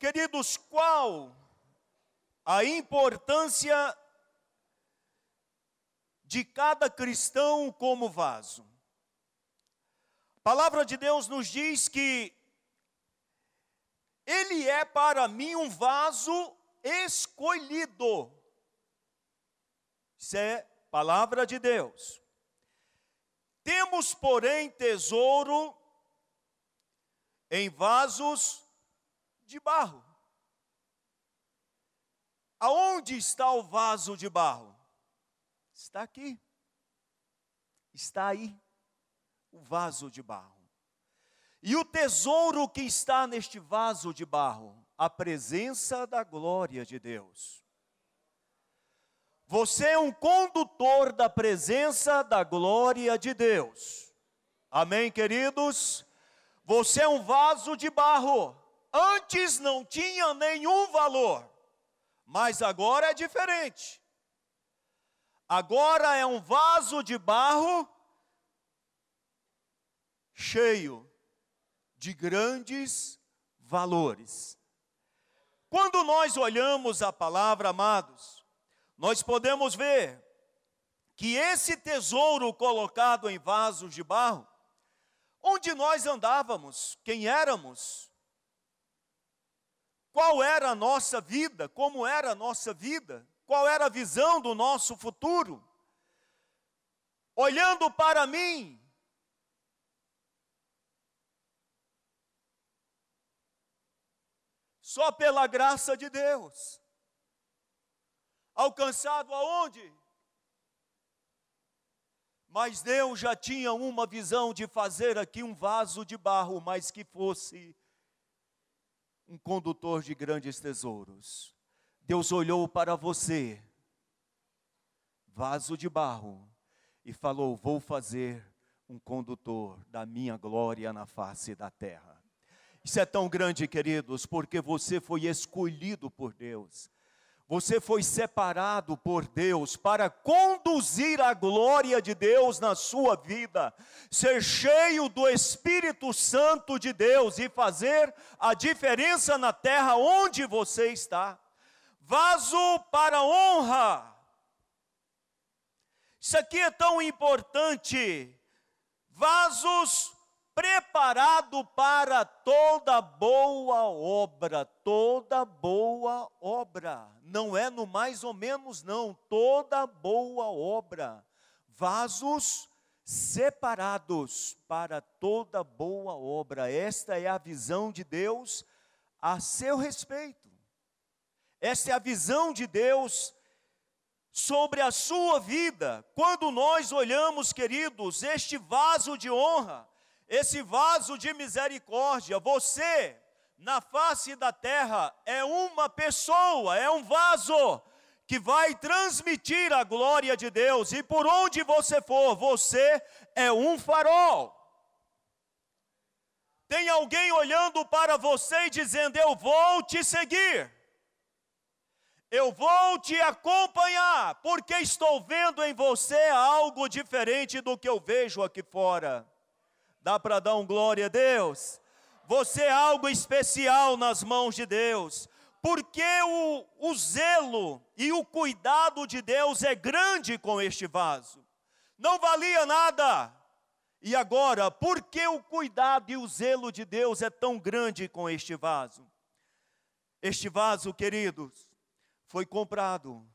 Queridos, qual a importância de cada cristão como vaso? A palavra de Deus nos diz que ele é para mim um vaso escolhido. Isso é palavra de Deus. Temos, porém, tesouro em vasos de barro. Aonde está o vaso de barro? Está aqui. Está aí o vaso de barro. E o tesouro que está neste vaso de barro, a presença da glória de Deus. Você é um condutor da presença da glória de Deus. Amém, queridos? Você é um vaso de barro. Antes não tinha nenhum valor, mas agora é diferente. Agora é um vaso de barro cheio de grandes valores. Quando nós olhamos a palavra, amados, nós podemos ver que esse tesouro colocado em vasos de barro, onde nós andávamos, quem éramos, qual era a nossa vida, como era a nossa vida, qual era a visão do nosso futuro. Olhando para mim, só pela graça de Deus. Alcançado aonde? Mas Deus já tinha uma visão de fazer aqui um vaso de barro, mas que fosse um condutor de grandes tesouros. Deus olhou para você, vaso de barro, e falou: Vou fazer um condutor da minha glória na face da terra. Isso é tão grande, queridos, porque você foi escolhido por Deus. Você foi separado por Deus para conduzir a glória de Deus na sua vida, ser cheio do Espírito Santo de Deus e fazer a diferença na terra onde você está. Vaso para honra. Isso aqui é tão importante. Vasos preparado para toda boa obra, toda boa obra. Não é no mais ou menos, não, toda boa obra. Vasos separados para toda boa obra. Esta é a visão de Deus a seu respeito. Esta é a visão de Deus sobre a sua vida. Quando nós olhamos, queridos, este vaso de honra, esse vaso de misericórdia, você, na face da terra, é uma pessoa, é um vaso que vai transmitir a glória de Deus, e por onde você for, você é um farol. Tem alguém olhando para você e dizendo: Eu vou te seguir, eu vou te acompanhar, porque estou vendo em você algo diferente do que eu vejo aqui fora. Dá para dar um glória a Deus? Você é algo especial nas mãos de Deus. Porque o, o zelo e o cuidado de Deus é grande com este vaso. Não valia nada. E agora, por que o cuidado e o zelo de Deus é tão grande com este vaso? Este vaso, queridos, foi comprado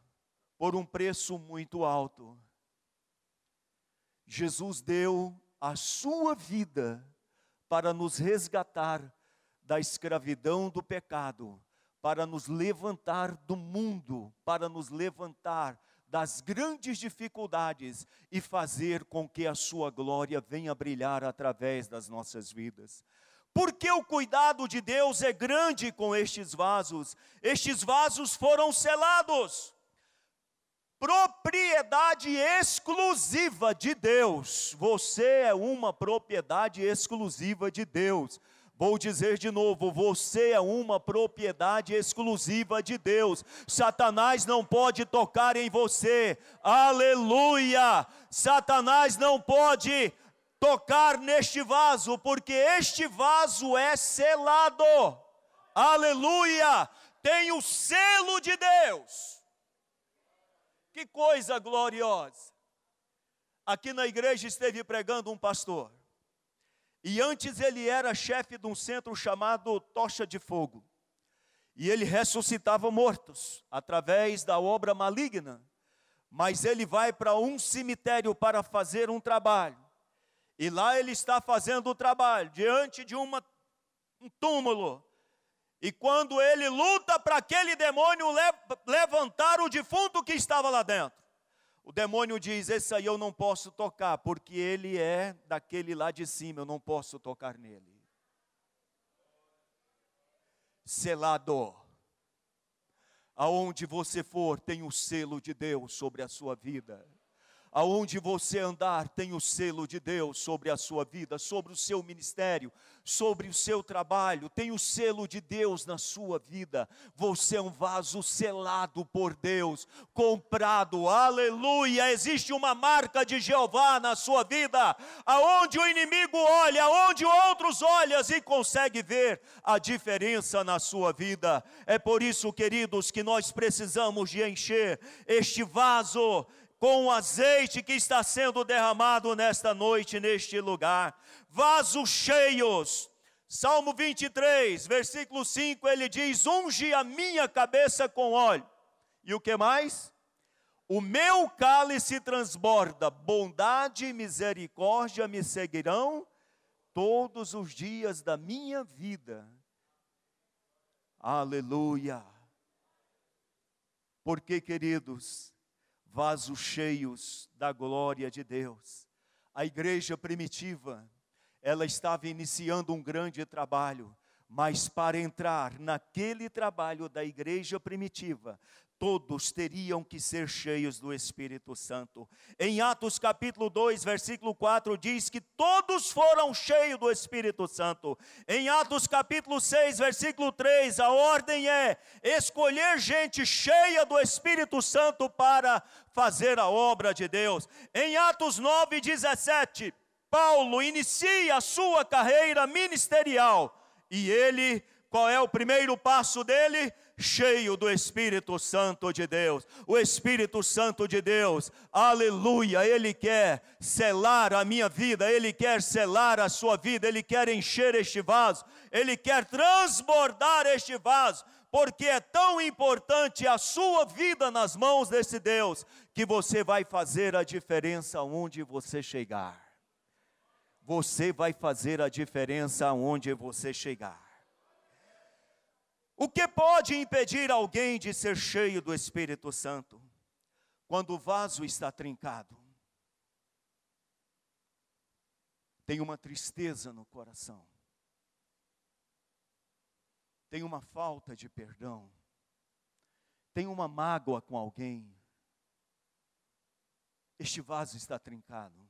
por um preço muito alto. Jesus deu a sua vida para nos resgatar da escravidão do pecado, para nos levantar do mundo, para nos levantar das grandes dificuldades e fazer com que a sua glória venha brilhar através das nossas vidas. Porque o cuidado de Deus é grande com estes vasos. Estes vasos foram selados propriedade exclusiva de Deus. Você é uma propriedade exclusiva de Deus. Vou dizer de novo: você é uma propriedade exclusiva de Deus. Satanás não pode tocar em você. Aleluia! Satanás não pode tocar neste vaso, porque este vaso é selado aleluia, tem o selo de Deus. Que coisa gloriosa. Aqui na igreja esteve pregando um pastor. E antes ele era chefe de um centro chamado Tocha de Fogo. E ele ressuscitava mortos através da obra maligna. Mas ele vai para um cemitério para fazer um trabalho. E lá ele está fazendo o trabalho diante de uma, um túmulo. E quando ele luta para aquele demônio levantar o defunto que estava lá dentro, o demônio diz: Esse aí eu não posso tocar, porque ele é daquele lá de cima, eu não posso tocar nele. Selado. Aonde você for, tem o selo de Deus sobre a sua vida. Aonde você andar, tem o selo de Deus sobre a sua vida, sobre o seu ministério, sobre o seu trabalho, tem o selo de Deus na sua vida. Você é um vaso selado por Deus, comprado, aleluia. Existe uma marca de Jeová na sua vida, aonde o inimigo olha, aonde outros olham e consegue ver a diferença na sua vida. É por isso, queridos, que nós precisamos de encher este vaso com o azeite que está sendo derramado nesta noite, neste lugar. Vasos cheios. Salmo 23, versículo 5, ele diz: Unge a minha cabeça com óleo. E o que mais? O meu cálice transborda, bondade e misericórdia me seguirão todos os dias da minha vida. Aleluia. Porque, queridos, vasos cheios da glória de Deus. A igreja primitiva, ela estava iniciando um grande trabalho, mas para entrar naquele trabalho da igreja primitiva, todos teriam que ser cheios do Espírito Santo. Em Atos capítulo 2, versículo 4 diz que todos foram cheios do Espírito Santo. Em Atos capítulo 6, versículo 3, a ordem é escolher gente cheia do Espírito Santo para fazer a obra de Deus. Em Atos 9, 17, Paulo inicia a sua carreira ministerial e ele, qual é o primeiro passo dele? Cheio do Espírito Santo de Deus. O Espírito Santo de Deus, aleluia, ele quer selar a minha vida, ele quer selar a sua vida, ele quer encher este vaso, ele quer transbordar este vaso. Porque é tão importante a sua vida nas mãos desse Deus, que você vai fazer a diferença onde você chegar. Você vai fazer a diferença onde você chegar. O que pode impedir alguém de ser cheio do Espírito Santo? Quando o vaso está trincado, tem uma tristeza no coração, tem uma falta de perdão, tem uma mágoa com alguém, este vaso está trincado.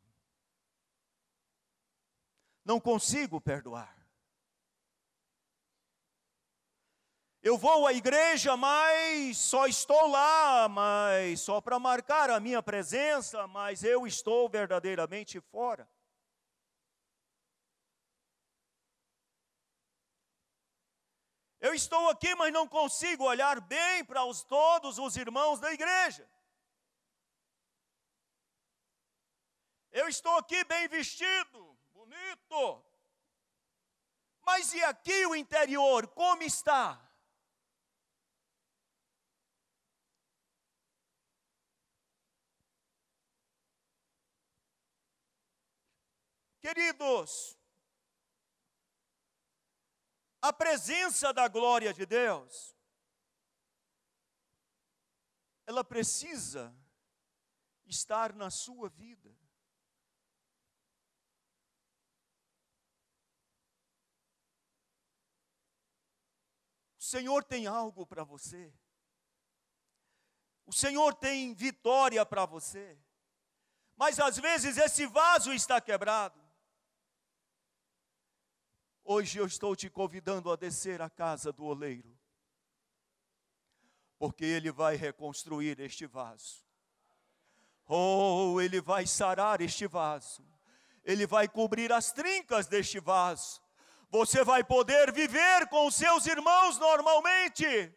Não consigo perdoar. Eu vou à igreja, mas só estou lá, mas só para marcar a minha presença, mas eu estou verdadeiramente fora. Eu estou aqui, mas não consigo olhar bem para os, todos os irmãos da igreja. Eu estou aqui bem vestido, bonito. Mas e aqui o interior, como está? Queridos, a presença da glória de Deus, ela precisa estar na sua vida. O Senhor tem algo para você. O Senhor tem vitória para você. Mas às vezes esse vaso está quebrado. Hoje eu estou te convidando a descer à casa do oleiro, porque ele vai reconstruir este vaso. Oh, ele vai sarar este vaso, ele vai cobrir as trincas deste vaso. Você vai poder viver com seus irmãos normalmente.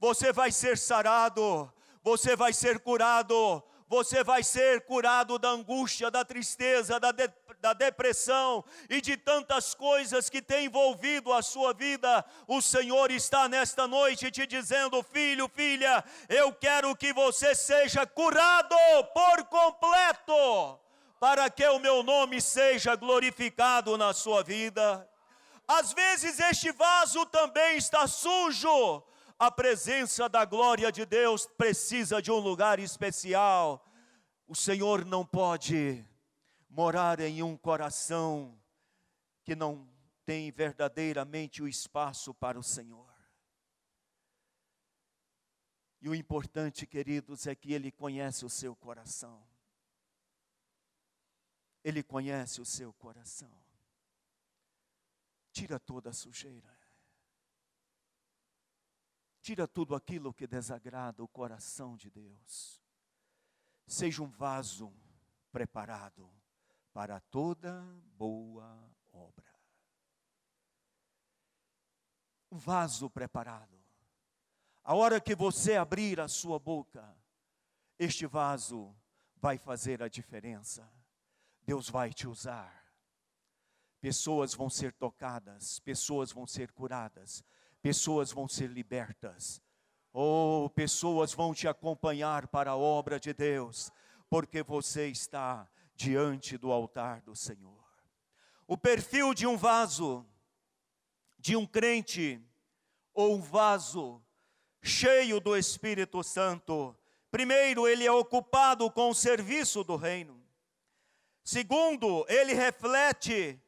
Você vai ser sarado, você vai ser curado, você vai ser curado da angústia, da tristeza, da, de, da depressão e de tantas coisas que têm envolvido a sua vida. O Senhor está nesta noite te dizendo: filho, filha, eu quero que você seja curado por completo, para que o meu nome seja glorificado na sua vida. Às vezes este vaso também está sujo, a presença da glória de Deus precisa de um lugar especial. O Senhor não pode morar em um coração que não tem verdadeiramente o espaço para o Senhor. E o importante, queridos, é que Ele conhece o seu coração. Ele conhece o seu coração. Tira toda a sujeira. Tira tudo aquilo que desagrada o coração de Deus. Seja um vaso preparado para toda boa obra. Um vaso preparado. A hora que você abrir a sua boca, este vaso vai fazer a diferença. Deus vai te usar. Pessoas vão ser tocadas, pessoas vão ser curadas, pessoas vão ser libertas. Oh, pessoas vão te acompanhar para a obra de Deus, porque você está diante do altar do Senhor. O perfil de um vaso, de um crente, ou um vaso cheio do Espírito Santo. Primeiro, ele é ocupado com o serviço do reino. Segundo, ele reflete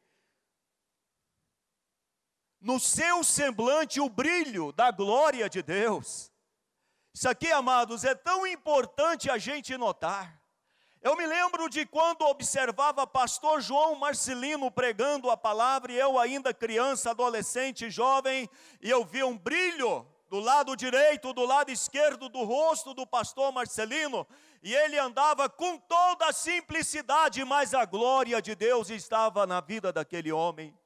no seu semblante o brilho da glória de Deus. Isso aqui, amados, é tão importante a gente notar. Eu me lembro de quando observava pastor João Marcelino pregando a palavra, e eu ainda criança, adolescente, jovem, e eu via um brilho do lado direito, do lado esquerdo do rosto do pastor Marcelino, e ele andava com toda a simplicidade, mas a glória de Deus estava na vida daquele homem.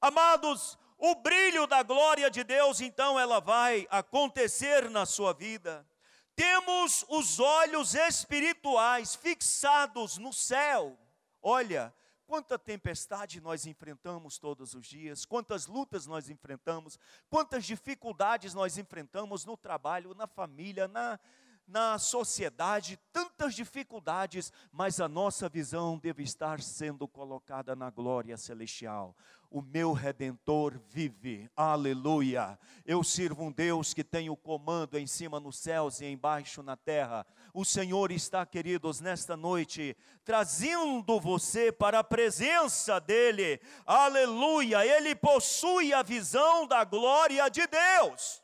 Amados, o brilho da glória de Deus, então, ela vai acontecer na sua vida. Temos os olhos espirituais fixados no céu. Olha, quanta tempestade nós enfrentamos todos os dias, quantas lutas nós enfrentamos, quantas dificuldades nós enfrentamos no trabalho, na família, na, na sociedade, tantas dificuldades, mas a nossa visão deve estar sendo colocada na glória celestial o meu redentor vive, aleluia. Eu sirvo um Deus que tem o comando em cima nos céus e embaixo na terra. O Senhor está, queridos, nesta noite, trazendo você para a presença dEle, aleluia. Ele possui a visão da glória de Deus.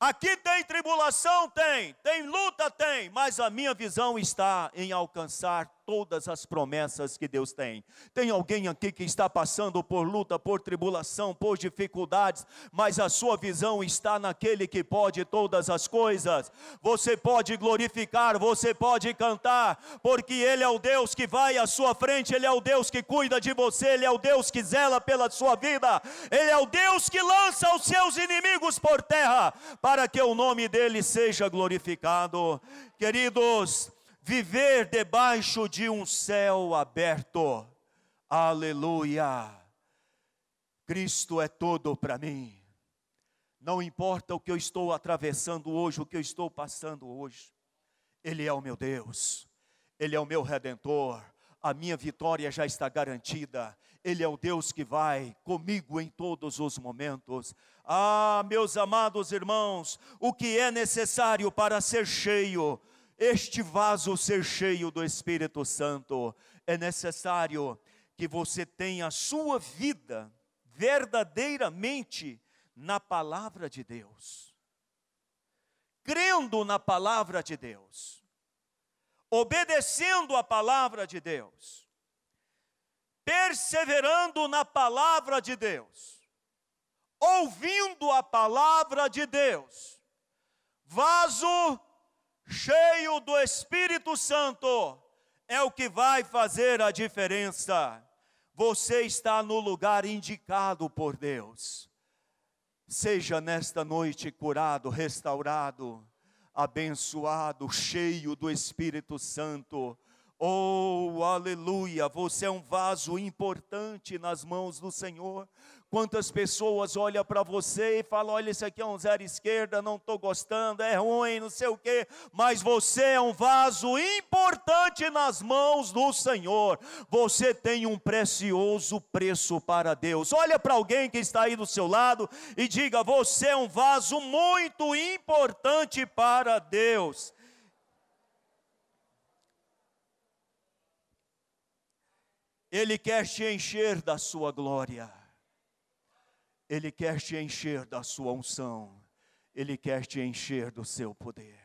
Aqui tem tribulação? Tem. Tem luta? Tem. Mas a minha visão está em alcançar todas as promessas que Deus tem. Tem alguém aqui que está passando por luta, por tribulação, por dificuldades, mas a sua visão está naquele que pode todas as coisas. Você pode glorificar, você pode cantar, porque Ele é o Deus que vai à sua frente, Ele é o Deus que cuida de você, Ele é o Deus que zela pela sua vida, Ele é o Deus que lança os seus inimigos por terra, para que o nome dele seja glorificado. Queridos, viver debaixo de um céu aberto. Aleluia! Cristo é todo para mim. Não importa o que eu estou atravessando hoje, o que eu estou passando hoje. Ele é o meu Deus. Ele é o meu redentor. A minha vitória já está garantida. Ele é o Deus que vai comigo em todos os momentos. Ah, meus amados irmãos, o que é necessário para ser cheio este vaso ser cheio do Espírito Santo, é necessário que você tenha a sua vida verdadeiramente na palavra de Deus, crendo na palavra de Deus, obedecendo a palavra de Deus, perseverando na palavra de Deus, ouvindo a palavra de Deus, vaso cheio do Espírito Santo, é o que vai fazer a diferença. Você está no lugar indicado por Deus. Seja nesta noite curado, restaurado, abençoado, cheio do Espírito Santo. Oh, aleluia! Você é um vaso importante nas mãos do Senhor. Quantas pessoas olham para você e falam: olha, isso aqui é um zero esquerda, não estou gostando, é ruim, não sei o quê, mas você é um vaso importante nas mãos do Senhor. Você tem um precioso preço para Deus. Olha para alguém que está aí do seu lado e diga: você é um vaso muito importante para Deus. Ele quer te encher da sua glória. Ele quer te encher da sua unção, Ele quer te encher do seu poder.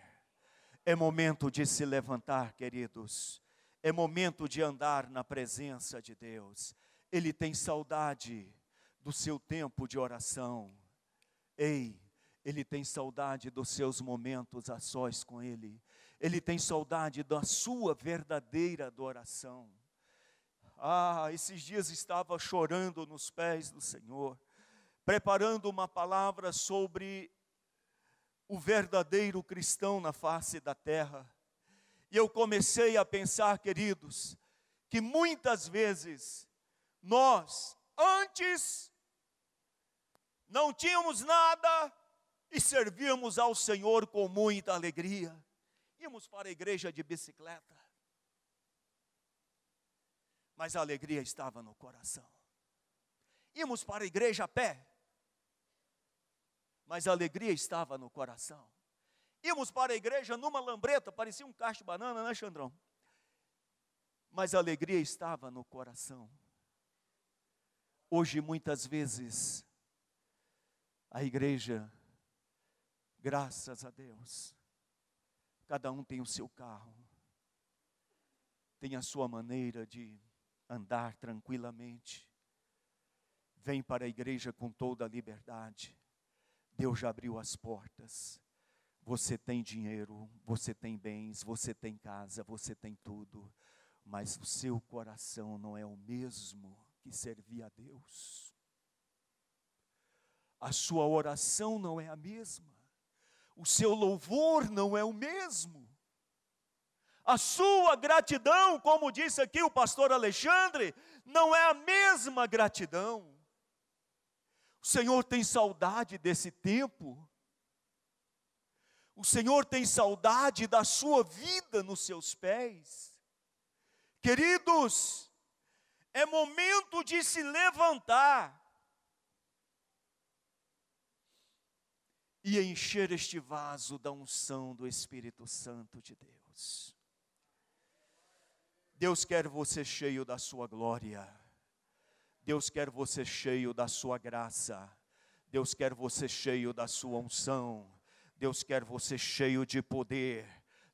É momento de se levantar, queridos, é momento de andar na presença de Deus. Ele tem saudade do seu tempo de oração. Ei, ele tem saudade dos seus momentos a sós com Ele. Ele tem saudade da sua verdadeira adoração. Ah, esses dias estava chorando nos pés do Senhor preparando uma palavra sobre o verdadeiro cristão na face da terra. E eu comecei a pensar, queridos, que muitas vezes nós, antes, não tínhamos nada e servíamos ao Senhor com muita alegria. Íamos para a igreja de bicicleta, mas a alegria estava no coração. Íamos para a igreja a pé, mas a alegria estava no coração. Íamos para a igreja numa lambreta, parecia um cacho de banana, né, Xandrão? Mas a alegria estava no coração. Hoje, muitas vezes, a igreja, graças a Deus, cada um tem o seu carro, tem a sua maneira de andar tranquilamente, vem para a igreja com toda a liberdade Deus já abriu as portas. Você tem dinheiro, você tem bens, você tem casa, você tem tudo, mas o seu coração não é o mesmo que servia a Deus. A sua oração não é a mesma. O seu louvor não é o mesmo. A sua gratidão, como disse aqui o pastor Alexandre, não é a mesma gratidão. O Senhor tem saudade desse tempo. O Senhor tem saudade da sua vida nos seus pés. Queridos, é momento de se levantar e encher este vaso da unção do Espírito Santo de Deus. Deus quer você cheio da sua glória. Deus quer você cheio da sua graça. Deus quer você cheio da sua unção. Deus quer você cheio de poder.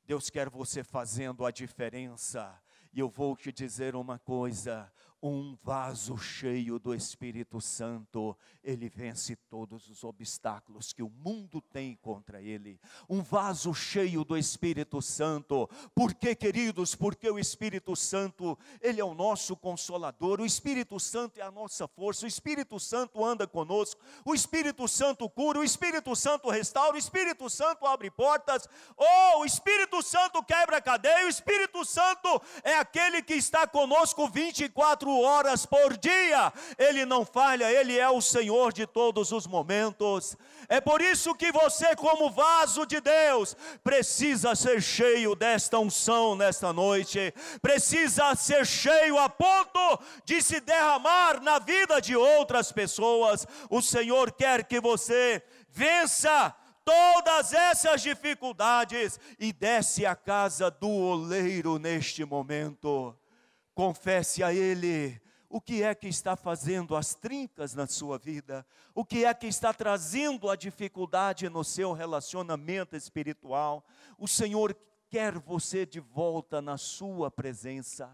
Deus quer você fazendo a diferença. E eu vou te dizer uma coisa: um vaso cheio do Espírito Santo, ele vence todos os obstáculos que o mundo tem contra ele. Um vaso cheio do Espírito Santo, por que, queridos? Porque o Espírito Santo, ele é o nosso consolador, o Espírito Santo é a nossa força, o Espírito Santo anda conosco, o Espírito Santo cura, o Espírito Santo restaura, o Espírito Santo abre portas, oh, o Espírito Santo quebra cadeia, o Espírito Santo é aquele que está conosco 24 horas por dia, Ele não falha, Ele é o Senhor de todos os momentos. É por isso que você, como vaso de Deus, precisa ser cheio desta unção nesta noite, precisa ser cheio a ponto de se derramar na vida de outras pessoas. O Senhor quer que você vença todas essas dificuldades e desce a casa do oleiro neste momento. Confesse a Ele o que é que está fazendo as trincas na sua vida, o que é que está trazendo a dificuldade no seu relacionamento espiritual. O Senhor quer você de volta na sua presença.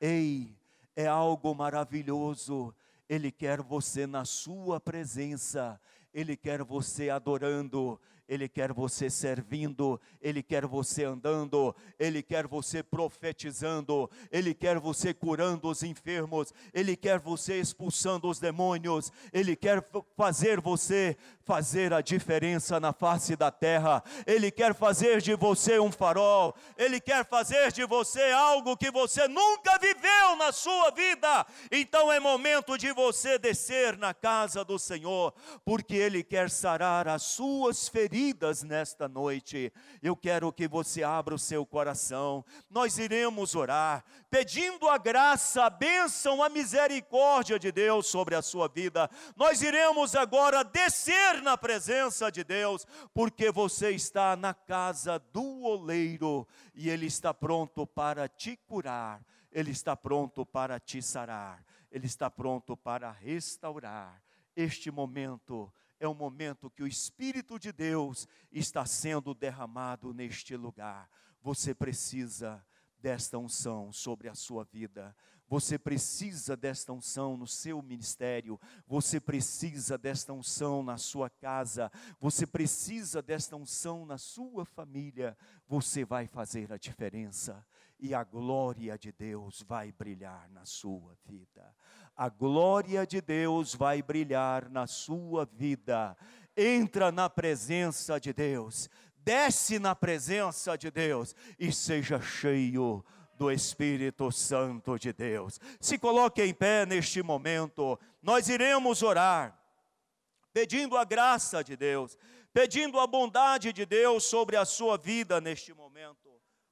Ei, é algo maravilhoso. Ele quer você na sua presença Ele quer você adorando, ele quer você servindo, Ele quer você andando, Ele quer você profetizando, Ele quer você curando os enfermos, Ele quer você expulsando os demônios, Ele quer fazer você fazer a diferença na face da terra, Ele quer fazer de você um farol, Ele quer fazer de você algo que você nunca viveu na sua vida. Então é momento de você descer na casa do Senhor, porque Ele quer sarar as suas feridas feridas nesta noite. Eu quero que você abra o seu coração. Nós iremos orar, pedindo a graça, a bênção, a misericórdia de Deus sobre a sua vida. Nós iremos agora descer na presença de Deus, porque você está na casa do oleiro e ele está pronto para te curar. Ele está pronto para te sarar, Ele está pronto para restaurar. Este momento é o momento que o Espírito de Deus está sendo derramado neste lugar. Você precisa desta unção sobre a sua vida. Você precisa desta unção no seu ministério, você precisa desta unção na sua casa, você precisa desta unção na sua família. Você vai fazer a diferença e a glória de Deus vai brilhar na sua vida a glória de Deus vai brilhar na sua vida. Entra na presença de Deus, desce na presença de Deus e seja cheio do Espírito Santo de Deus. Se coloque em pé neste momento, nós iremos orar, pedindo a graça de Deus, pedindo a bondade de Deus sobre a sua vida neste momento.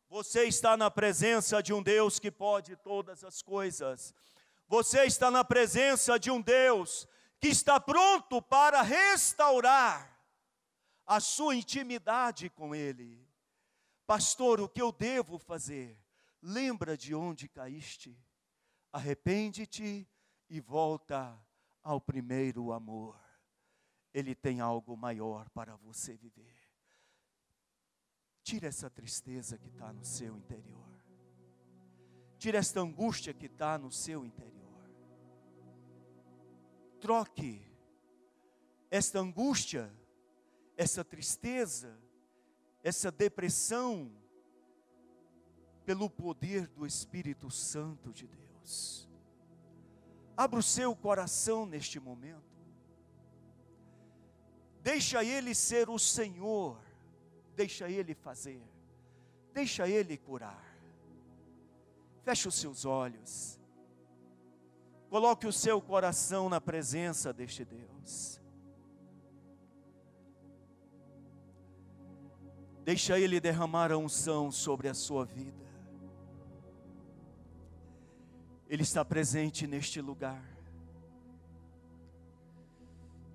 Você está na presença de um Deus que pode todas as coisas. Você está na presença de um Deus que está pronto para restaurar a sua intimidade com Ele. Pastor, o que eu devo fazer? Lembra de onde caíste, arrepende-te e volta ao primeiro amor. Ele tem algo maior para você viver. Tira essa tristeza que está no seu interior. Tira esta angústia que está no seu interior troque esta angústia, essa tristeza, essa depressão, pelo poder do Espírito Santo de Deus. Abra o seu coração neste momento. Deixa Ele ser o Senhor, deixa Ele fazer, deixa Ele curar. Feche os seus olhos. Coloque o seu coração na presença deste Deus. Deixa Ele derramar a unção sobre a sua vida. Ele está presente neste lugar.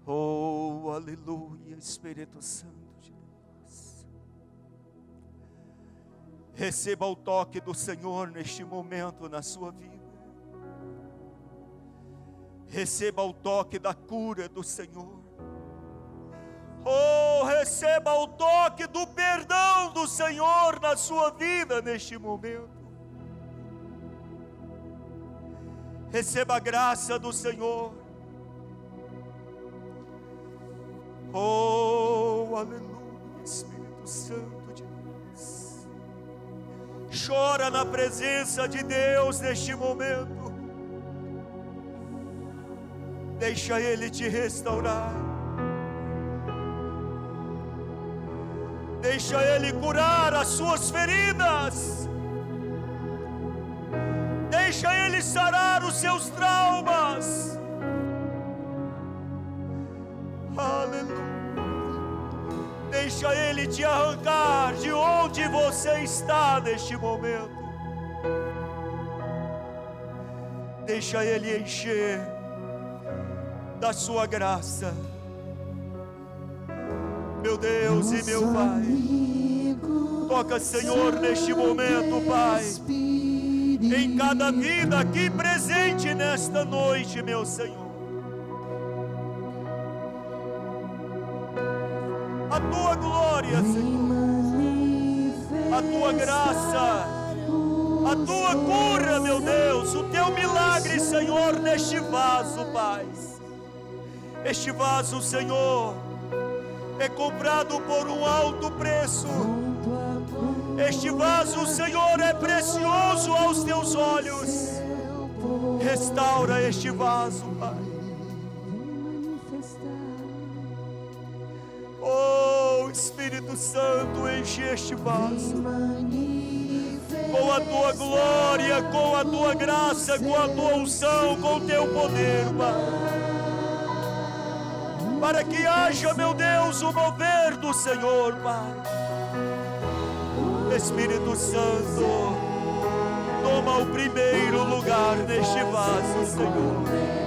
Oh, aleluia, Espírito Santo de Deus. Receba o toque do Senhor neste momento na sua vida receba o toque da cura do Senhor. Oh, receba o toque do perdão do Senhor na sua vida neste momento. Receba a graça do Senhor. Oh, aleluia, Espírito Santo de Deus. Chora na presença de Deus neste momento. Deixa Ele te restaurar. Deixa Ele curar as suas feridas. Deixa Ele sarar os seus traumas. Aleluia. Deixa Ele te arrancar de onde você está neste momento. Deixa Ele encher da sua graça. Meu Deus e meu Pai, toca, Senhor, neste momento, Pai, em cada vida aqui presente nesta noite, meu Senhor. A tua glória, Senhor, a tua graça, a tua cura, meu Deus, o teu milagre, Senhor, neste vaso, Pai Este vaso, Senhor, é comprado por um alto preço. Este vaso, Senhor, é precioso aos teus olhos. Restaura este vaso, Pai. Oh, Espírito Santo, enche este vaso com a tua glória, com a tua graça, com a tua unção, com o teu poder, Pai. Para que haja, meu Deus, o mover do Senhor, Pai. Espírito Santo, toma o primeiro lugar neste vaso, Senhor.